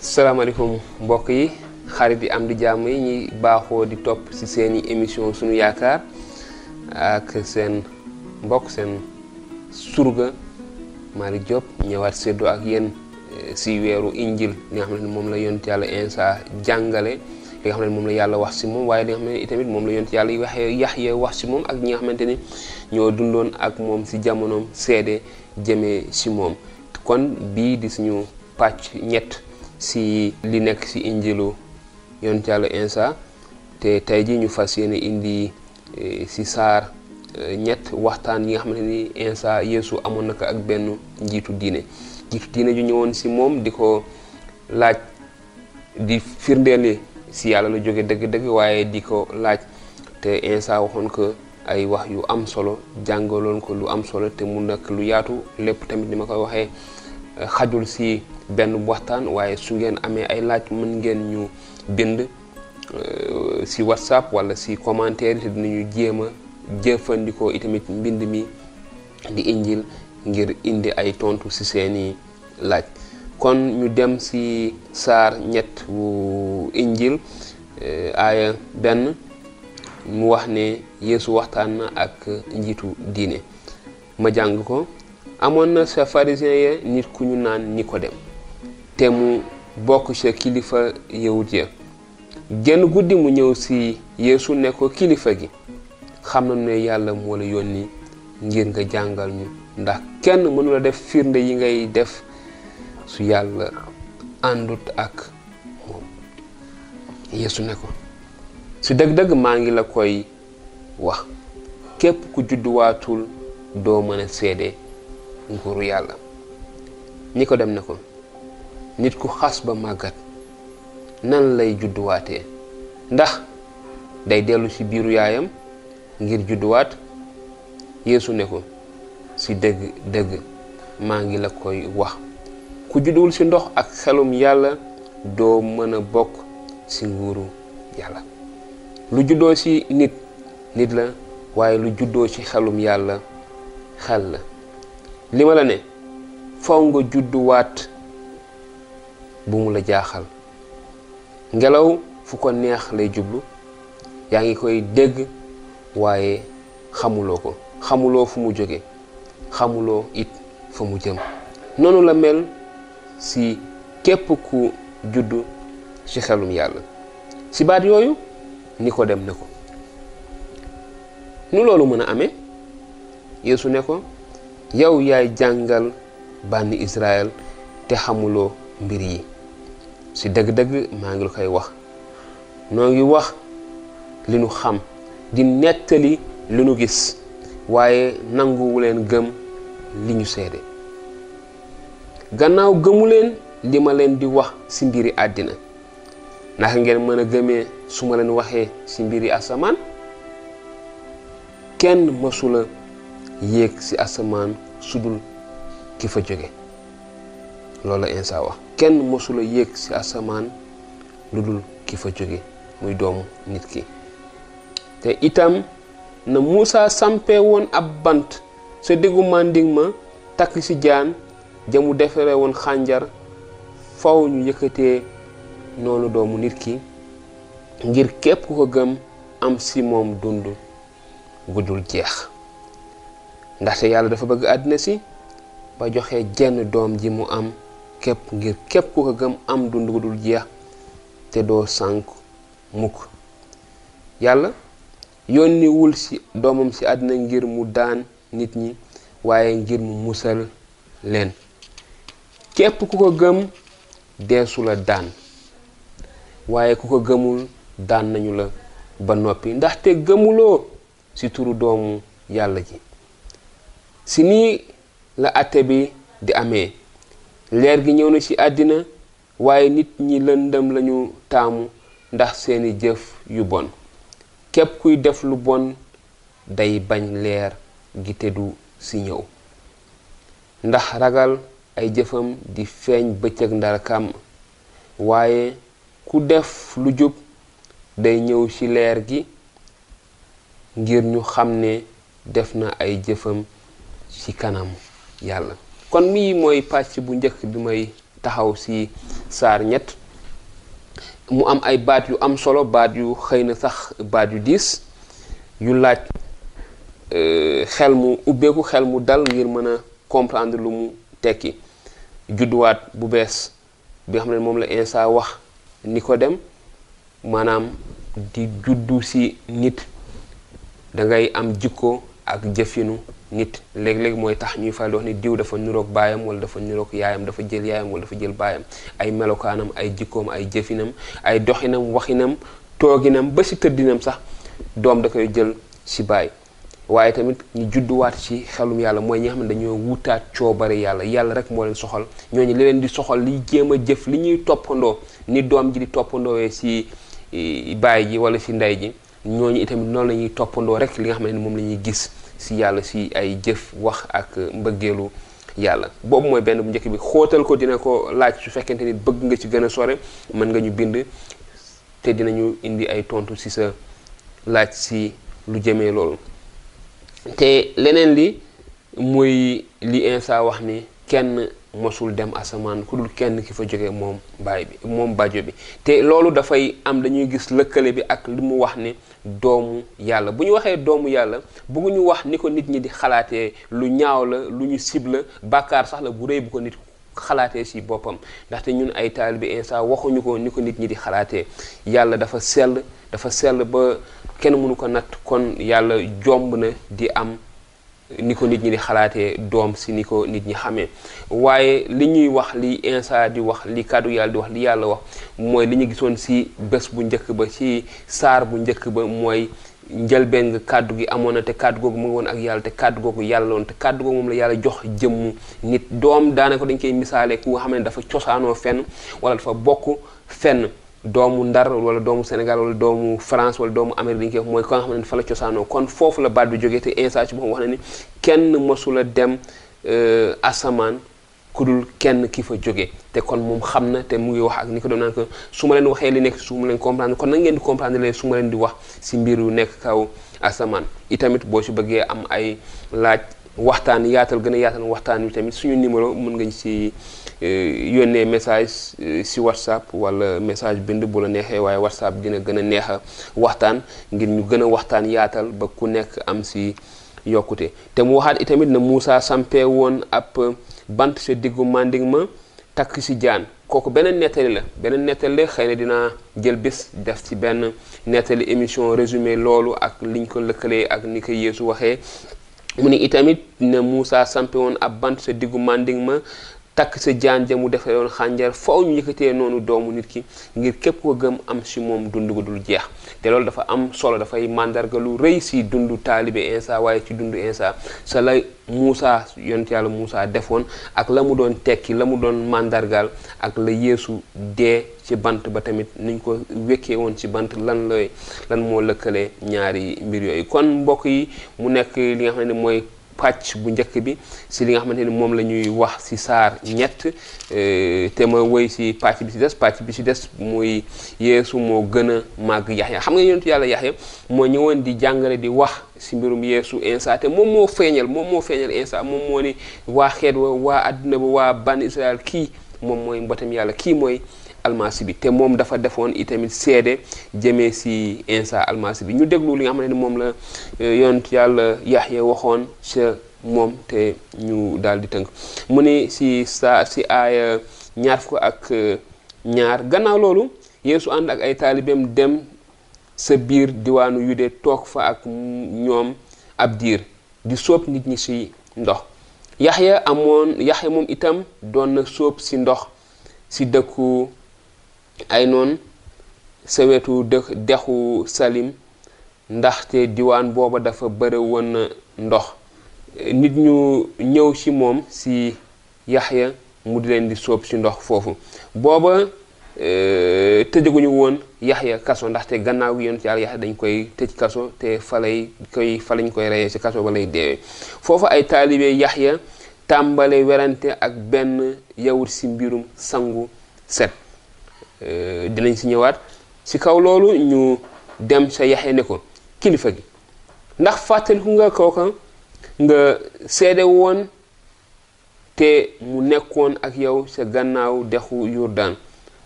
salaamaaleykum mbokk yi xarit yi am di jàmm yi ñuy baaxoo di topp ci seeni émission sunu yaakaar ak seen mbokk seen surga Malick Diop ñëwaat séddoo ak yéen ci weeru injil li nga xam ne moom la yont yàlla insa jàngale li nga xam ne moom la yàlla wax ci moom waaye li nga xam ne itamit moom la yont yàlla yi waxee Yaxya wax ci moom ak ñi nga xamante ni ñoo dundoon ak moom ci jamonoom seede jëmee ci moom kon bii di suñu pàcc ñett si li nekk si injilu yonent yàlla insa te tey ji ñu fas yéene indi si saar ñett waxtaan yi nga xamante ni insa yeesu amoon na ko ak benn njiitu diine njiitu diine ju ñëwoon si moom di ko laaj di firndeel ni si yàlla la jóge dëgg-dëgg waaye di ko laaj te Insa waxoon ko ay wax yu am solo jàngaloon ko lu am solo te mu nekk lu yaatu lépp tamit ni ma koy waxee xajul si benn waxtaan waaye su ngeen amee ay laaj mën ngeen ñu bind si whatsapp wala si commentaire yi te dinañu jéem a jëfandikoo itamit mbind mi di injil ngir indi ay tontu si seeni laaj kon ñu dem ci saar ñett wu injil aaya benn mu wax ne yeesu waxtaan na ak njiitu diine ma jàng ko amoon na sa pharisien ya nit ku ñu naan nikodem te mu bokk sa kilifa yawut ya genn guddi mu ñëw si yeesu ne ko kilifa gi xam na ne yàlla moo la yónni ngir nga jàngal ñu ndax kenn mënula def firnde yi ngay def su yàlla àndut ak moom yeesu ne ko si dëgg-dëgg maa ngi la koy wax képp ku judduwaatul doo mën a seede nguuru yàlla ñi ko dem ne ko nit ku xas ba màggat nan lay judduwaatee ndax day dellu ci biiru yaayam ngir judduwaat yeesu ne ko ci dëgg dëgg maa ngi la koy wax ku judduwul ci ndox ak xelum yàlla doo mën a bokk ci nguuru yàlla lu juddoo ci nit nit la waaye lu juddoo ci xelum yàlla xel la li ma la ne faw nga judduwaat bu mu la jaaxal ngelaw fu ko neex lay jublu yaa ngi koy dégg waaye xamuloo ko xamuloo fu mu jóge xamuloo it fa mu jëm noonu la mel si képp ku juddu ci xelum yàlla si baat yooyu ni ko dem ne ko nu loolu mën a amee yeesu ne ko yow yaay jàngal bànni Israël te xamuloo mbir yi ci dëgg-dëgg maa ngi la koy wax noo ngi wax li nu xam di nettali li nu gis waaye nanguwu leen gëm li ñu seede gannaaw gëmu leen li ma leen di wax ci mbiri àddina naka ngeen mën a gëmee su ma leen waxee ci mbiri asamaan kenn masula yéeg ci asamaan sudul ki fa jóge loolu la Insa wax kenn masula yéeg ci asamaan lu dul ki fa jóge muy doomu nit ki te itam na Muusa sampe woon ab bant sa diggu màndiŋ ma takk ci jaan ja mu defare woon xànjar faw ñu yëkkatee noonu doomu nit ki ngir képp ku ko gëm am si moom dund gudul jeex ndaxte yàlla dafa bëgg àddina si ba joxe jenn doom ji mu am képp ngir képp ku ko gëm am dund gudul jeex te doo sànk mukk yàlla yónniwul si doomam si àddina ngir mu daan nit ñi waaye ngir mu musal leen képp ku ko gëm deesu la daan waaye ku ko gëmul daan nañu la ba noppi ndaxte gëmuloo ci turu doomu yàlla ji ci nii la àtte bi di amee leer gi ñëw na ci àddina waaye nit ñi lëndëm lañu taamu ndax seeni jëf yu bon képp kuy def lu bon day bañ leer gi te du ci ñëw Ndax ragal ay jëfam di feeñ bëccëg ndara kàmm. Waaye ku def lu jub day ñëw ci leer gi ngir ñu xam ne def na ay jëfam ci kanam Yàlla. Kon mii mooy pàcc bu njëkk bi may. taxaw si saar ñett mu am ay baat yu am solo baat yu xëy na sax baat yu diis yu laaj xel mu ubbeeku xel mu dal ngir mën a comprendre lu mu tekki judduwaat bu bees bi nga xam ne moom la Insa wax Nikodem maanaam di juddu si nit dangay am jikko ak jëfinu nit léeg-léeg mooy tax ñuy faral di wax ni diw dafa niroog baayam wala dafa niroog yaayam dafa jël yaayam wala dafa jël baayam ay melokaanam ay jikkoom ay jëfinam ay doxinam waxinam tooginam ba si tëddinam sax doom da koy jël si baay waaye tamit ñu judduwaat ci xelum yàlla mooy ñi nga xam ne dañoo wutaat coobare yàlla yàlla rek moo leen soxal ñooñu li leen di soxal li jéem a jëf li ñuy toppandoo ni doom ji di toppandoowee si baay ji wala si ndey ji ñooñu itamit noonu la ñuy toppandoo rek li nga xam ne moom la ñuy gis si yàlla si ay jëf wax ak mbëggeelu yàlla boobu mooy benn bu njëkk bi xóotal ko dina ko laaj su fekkente ni bëgg nga ci gën a sore mën nga ñu bind te dinañu indi ay tontu ci sa laaj ci lu jëmee loolu te leneen li mooy li Insa wax ni kenn mosul dem asamaan ku dul kenn ki fa jóge moom baay bi moom bajo bi te loolu dafay am dañuy gis lëkkale bi ak li mu wax ni doomu yàlla bu ñu waxee doomu yàlla bëgguñu wax ni ko nit ñi di xalaatee lu ñaaw la lu ñu sib la bàkkaar sax la bu rëy bu ko nit xalaatee si boppam ndaxte ñun ay taalibe Iisaa waxuñu ko ni ko nit ñi di xalaatee yàlla dafa sell dafa sell ba kenn mënu ko natt kon yàlla jomb na di am ni ko nit ñi di xalaatee doom si ni ko nit ñi xamee waaye li ñuy wax li insa di wax li kàddu yàlla di wax li yàlla wax mooy li ñu gisoon si bés bu njëkk ba si saar bu njëkk ba mooy njëlbeen nga kàddu gi amoon na te kàddu googu mu ngi woon ak yàlla te kàddu googu yàlla loon te kàddu googu moom la yàlla jox jëmm nit doom daanaka dañ koy misaale ku nga xam ne dafa cosaanoo fenn wala dafa bokk fenn doomu Ndar wala doomu Sénégal wala doomu France wala doomu Amérique dañ koy wax mooy ko nga xam ne fa la cosaanoo kon foofu la baat bi jógee te instant ci boppam wax na ni kenn mosula dem asamaan ku dul kenn ki fa jóge te kon moom xam na te mu ngi wax ak ni ko doon naan ko su ma leen waxee li nekk su mu leen comprendre kon na ngeen di comprendre leen su ma leen di wax si mbir yu nekk kaw asamaan itamit boo si bëggee am ay laaj waxtaan yaatal gën a yaatal waxtaan wi tamit suñu numéro mën nga ñu si eh, yónnee message eh, si whatsapp wala message bind bu la neexee waaye whatsapp dina gën a neex a waxtaan ngir ñu gën a waxtaan yaatal ba ku nekk am si yokkute te mu waxaat itamit na Moussa sampee woon ab bant sa diggu màndig ma takk si jaan kooku beneen nettali la beneen nettali la xëy na dinaa jël bis def ci benn nettali émission résumé loolu ak liñ ko lëkkalee ak ni ko Yeesu waxee mu ni itamit ne Moussa sampe woon ab bant sa diggu mànding ma takk sa jaan ja mu defee woon xànjar faw ñu yëkkatee noonu doomu nit ki ngir képp ko gëm am si moom dund gu dul jeex te loolu dafa am solo dafay màndarga lu rëy si dund taalibe Insa waaye ci dund Insa sa la Muusa yonent yàlla Muusa defoon ak la mu doon tekki la mu doon màndargaal ak la Yeesu dee ci bant ba tamit niñ ko wekkee woon ci bant lan looy lan moo lëkkale ñaari mbir yooyu kon mbokk yi mu nekk li nga xam ne mooy pàcc bu njëkk bi si li nga xamante ni moom la ñuy wax si saar ñett euh, te ma woy si pàcc bi si des pàcc bi si des muy yeesu moo gën a màgg yaxya xam nga yonentu yàlla yaxya moo ñëwoon di jàngale di wax si mbirum yeesu insa te moom moo feeñal moom moo feeñal insa moom moo ni waa xeet wa waa àdduna ba waa ban israel kii moom mooy mbotem yàlla kii mooy almasi bi te moom dafa defoon itamit seede jëmee si Insa almasi bi ñu déglu li nga xamante ni moom la euh, yonent yàlla Yaxya waxoon sa moom te ñu daal di tënk mu ni si saa si aaya ñaar fukk ak euh, ñaar gannaaw loolu Yeesu ànd ak ay taalibeem dem sa biir diwaanu Yude toog fa ak ñoom ab diir di sóob nit ñi si ndox Yaxya amoon Yaxya moom itam doon na sóob si ndox si dëkku aynoon sa wetu dëkk dexu salim ndaxte diwaan booba dafa bëre woon ndox nit ñu ñëw ci moom si yaxya mu di leen di sóob si ndox foofu booba euh, tëjaguñu woon yaxya kaso ndaxte gannaaw gi yoon ci yàlla yaxya dañ koy tëj kaso te falay koy fa lañ koy reyee si kaso ba lay deewee foofu ay taalibe yaxya tàmbale werante ak benn yawut si mbirum sangu set dinañ si ñëwaat si kaw loolu ñu dem sa yaxee ne ko kilifa gi ndax fàttaliku nga kooka nga seede woon te mu nekkoon ak yow sa gannaaw dexu yurdaan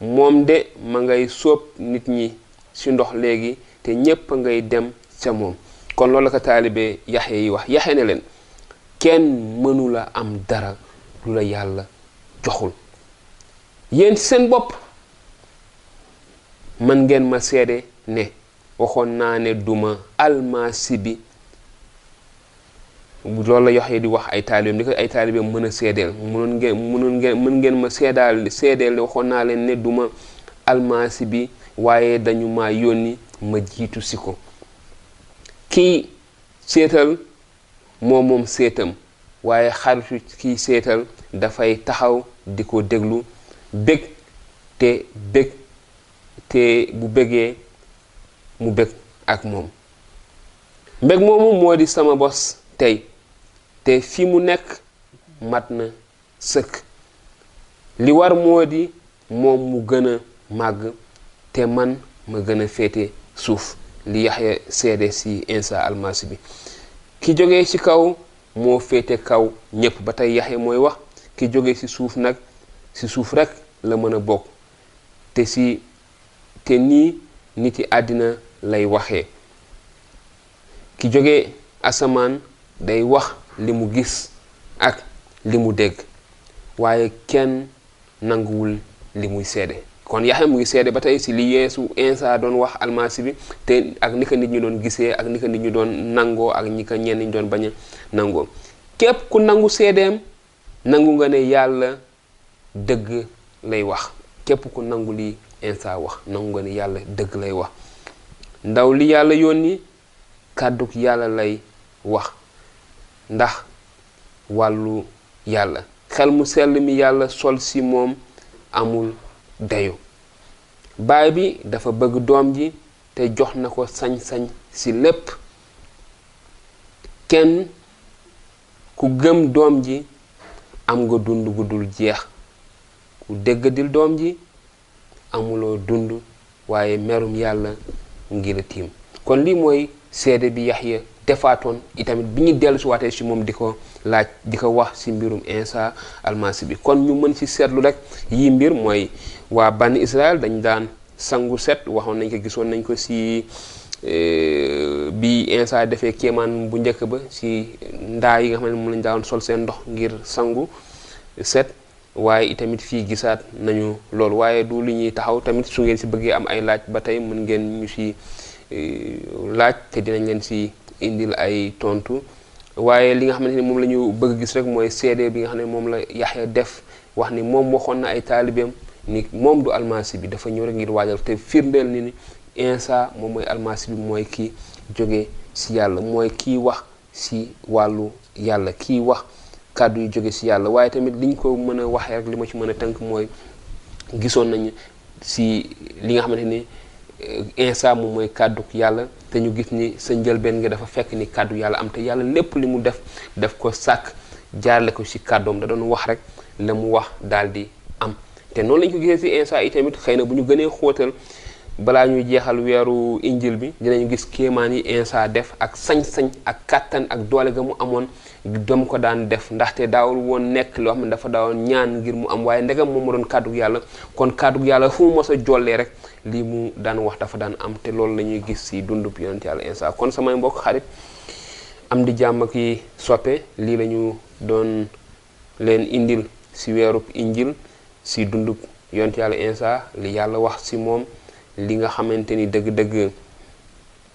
moom de ma ngay sóob nit ñi si ndox léegi te ñépp a ngay dem ca moom kon loolu la ko taalibe yaxe yi wax yaxe ne leen kenn mënula am dara lu la yàlla joxul yéen seen bopp man ngeen ma seede ne waxoon naa ne duma almasi bi loolu la yoxee di wax ay taalibeem li ko ay taalibeem mën a seedeel mënoon ngeen mënoon ngeen mën ngeen ma seedaal seedeel waxoon naa leen ne duma almasi bi waaye dañu ma yónni ma jiitu si ko kii seetal moo moom séetam waaye xaritu kiy séetal dafay taxaw di ko déglu bég te bég te bu bégee mu bég ak moom mbég moomu moo di sama bos tey te fi mu nekk mat na sëkk li war moo di moom mu gën a màgg te man ma gën a féete suuf li yaxya seede si insa almasi bi ki jóge ci kaw moo féete kaw ñépp ba tey yaxya mooy wax ki jóge ci suuf nag ci suuf rekk la mën a bokk te si te nii niti àddina lay waxee ki jóge asamaan day wax li mu gis ak li mu dégg waaye kenn nanguwul li muy seede kon Yaxya mu ngi seede ba tey si li Yeesu Insa doon wax almasi bi te ak ni ko nit ñu doon gisee ak ni ko nit ñu doon nangoo ak ñi ko ñenn ñu doon bañ a nangoo képp ku nangu seedeem nangu nga ne yàlla dëgg lay wax képp ku nangu li Insa wax nangu nga ni yàlla dëgg lay wax ndaw li yàlla yónni kàdduk yàlla lay wax ndax wàllu yàlla xel mu sell mi yàlla sol si moom amul dayo baay bi dafa bëgg doom ji te jox na ko sañ-sañ si lépp kenn Ku gëm Doom ji, am nga dund gu dul jeex. Ku déggadil Doom ji, amuloo dund, waaye merum Yàlla ngi la tiim. Kon lii mooy seede bi Yaxya defaatoon itamit bi ñu dellusiwaatee ci moom di ko laaj, di ko wax ci mbirum Iisaa Almasi bi. Kon ñu mën ci seetlu rekk yii mbir, mooy waa bànni Israyil dañu daan sangu set waxoon nañ ko gisoon nañ ko si eh, bi Insa defee kéemaan bu njëkk ba si ndaa yi nga xam ne moom lañ daan sol seen ndox ngir sangu set waaye itamit fii gisaat nañu loolu waaye du lu ñuy taxaw tamit su ngeen si bëggee am ay laaj ba tey mën ngeen ñu si eh, laaj te dinañ leen si indil ay tontu waaye li nga xamante ni moom la ñu bëgg gis rek mooy seede bi nga xam ne moom la Yaxya def wax ni moom waxoon na ay taalibeem ni moom du almasi bi dafa ñëw rek ngir waajal te firndeel ni ni insa moom mooy almasi bi mooy kii jóge si yàlla mooy kii wax si wàllu yàlla kii wax kàddu yu jóge si yàlla waaye tamit liñ ko mën a waxee rek li ma ci mën a tënk mooy gisoon nañu si li nga xamante ni euh, Insa moom mooy kàddu yàlla te ñu gis ni sa njëlbeen nga dafa fekk ni kàddu yàlla am te yàlla lépp li mu def def ko sàkk jaarale ko si kàddoom da doon wax rek la mu wax daal di am te noonu lañ ko gisee si Insa yi tamit xëy na bu ñu gënee xóotal balaa ñuy jeexal weeru injil bi dinañu gis kéemaan yi Insa def ak sañ-sañ ak kàttan ak doole ga mu amoon doom ko daan def ndaxte daawul woon nekk loo xam ne dafa daawoon ñaan ngir mu am waaye ndegam moom ma doon kàddu yàlla kon kàddu yàlla fu mu mos a jollee rek lii mu daan wax dafa daan am te loolu la ñuy gis si dundub yonent yàlla Insa kon samay mbokk xarit am di jàmm ak yi soppe lii la ñu doon leen indil si weerub injil si dundub yonent yàlla Insa li yàlla wax si moom li nga xamante ni dëgg-dëgg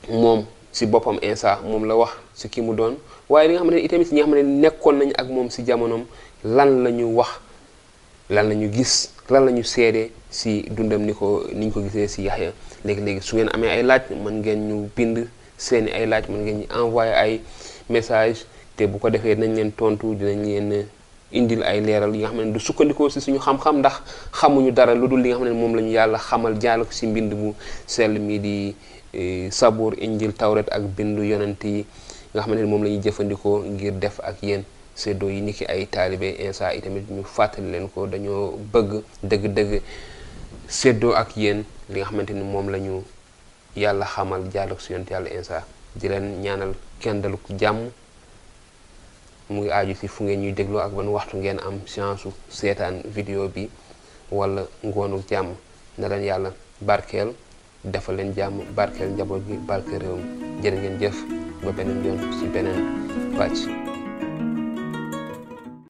moom si boppam Insa moom la wax si ki mu doon waaye li nga xamante ne itamit ñi nga xamante ne nekkoon nañu ak moom si jamonoom lan la ñu wax lan la ñu gis lan la ñu seede si dundam ni ko ni ñu ko gisee si Yaxya léegi-léegi su ngeen amee ay laaj mën ngeen ñu bind seeni ay laaj mën ngeen ñu envoyé ay message te bu ko defee dinañ leen tontu dinañ leen indil ay leeral yi nga xam ne du sukkandikoo si suñu xam-xam ndax xamuñu dara lu dul li nga xam ne moom la ñu yàlla xamal jaal ko si mbind mu sell mi di e, sabuur injil tawret ak bindu yonent yi nga xam ne moom la ñuy jëfandikoo ngir def ak yéen séddoo yi niki ay taalibe insa yi tamit ñu fàttali leen ko dañoo bëgg dëgg-dëgg séddoo ak yéen li nga xamante ni moom la ñu yàlla xamal jaal ko si yonent yàlla insa di leen ñaanal kenn dalu jàmm mu ngi aaju si fu ngeen ñuy dégloo ak ban waxtu ngeen am chance su seetaan vidéo bi wala ngoonu jàmm na leen yàlla barkeel dafa leen jàmm barkeel njaboot bi barkeel réew mi jërë ngeen jëf ba beneen yoon si beneen pàcc